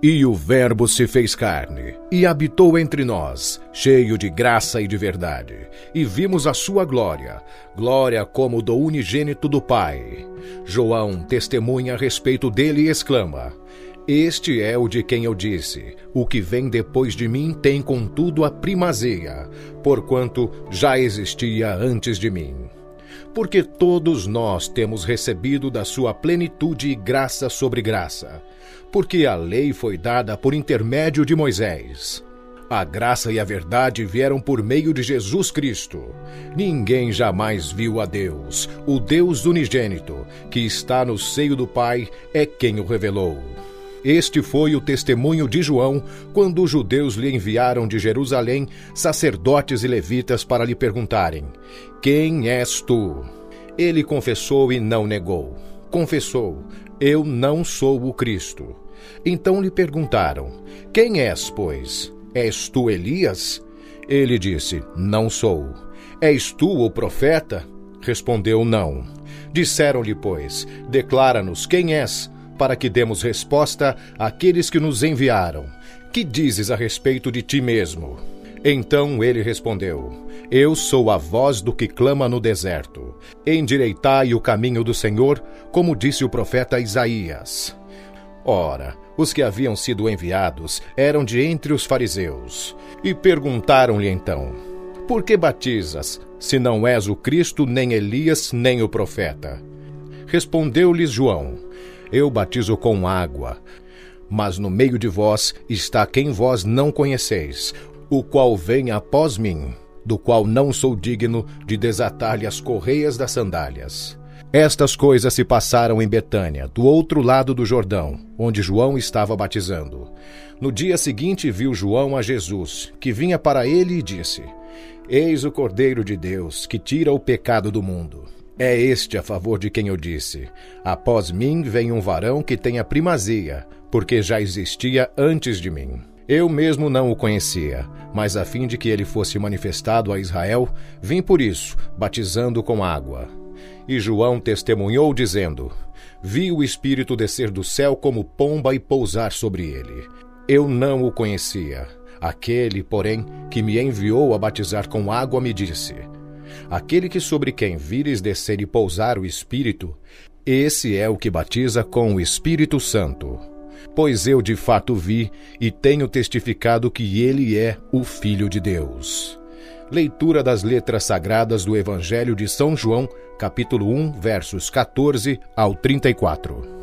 E o Verbo se fez carne e habitou entre nós, cheio de graça e de verdade. E vimos a sua glória, glória como do unigênito do Pai. João testemunha a respeito dele e exclama: Este é o de quem eu disse: O que vem depois de mim tem contudo a primazia, porquanto já existia antes de mim porque todos nós temos recebido da sua plenitude graça sobre graça porque a lei foi dada por intermédio de Moisés. A graça e a verdade vieram por meio de Jesus Cristo. Ninguém jamais viu a Deus. O Deus unigênito, que está no seio do Pai, é quem o revelou. Este foi o testemunho de João quando os judeus lhe enviaram de Jerusalém sacerdotes e levitas para lhe perguntarem: Quem és tu? Ele confessou e não negou. Confessou: eu não sou o Cristo. Então lhe perguntaram: Quem és, pois? És tu Elias? Ele disse: Não sou. És tu o profeta? Respondeu: Não. Disseram-lhe, pois: Declara-nos quem és, para que demos resposta àqueles que nos enviaram. Que dizes a respeito de ti mesmo? Então ele respondeu: Eu sou a voz do que clama no deserto. Endireitai o caminho do Senhor, como disse o profeta Isaías. Ora, os que haviam sido enviados eram de entre os fariseus. E perguntaram-lhe então: Por que batizas, se não és o Cristo, nem Elias, nem o profeta? Respondeu-lhes João: Eu batizo com água. Mas no meio de vós está quem vós não conheceis, o qual vem após mim, do qual não sou digno de desatar-lhe as correias das sandálias. Estas coisas se passaram em Betânia, do outro lado do Jordão, onde João estava batizando. No dia seguinte viu João a Jesus, que vinha para ele e disse: Eis o Cordeiro de Deus, que tira o pecado do mundo. É este a favor de quem eu disse: Após mim vem um varão que tem a primazia, porque já existia antes de mim. Eu mesmo não o conhecia, mas a fim de que ele fosse manifestado a Israel, vim por isso, batizando com água. E João testemunhou, dizendo: Vi o Espírito descer do céu como pomba e pousar sobre ele. Eu não o conhecia. Aquele, porém, que me enviou a batizar com água, me disse: Aquele que sobre quem vires descer e pousar o Espírito, esse é o que batiza com o Espírito Santo pois eu de fato vi e tenho testificado que ele é o Filho de Deus. Leitura das letras sagradas do Evangelho de São João, capítulo 1, versos 14 ao 34.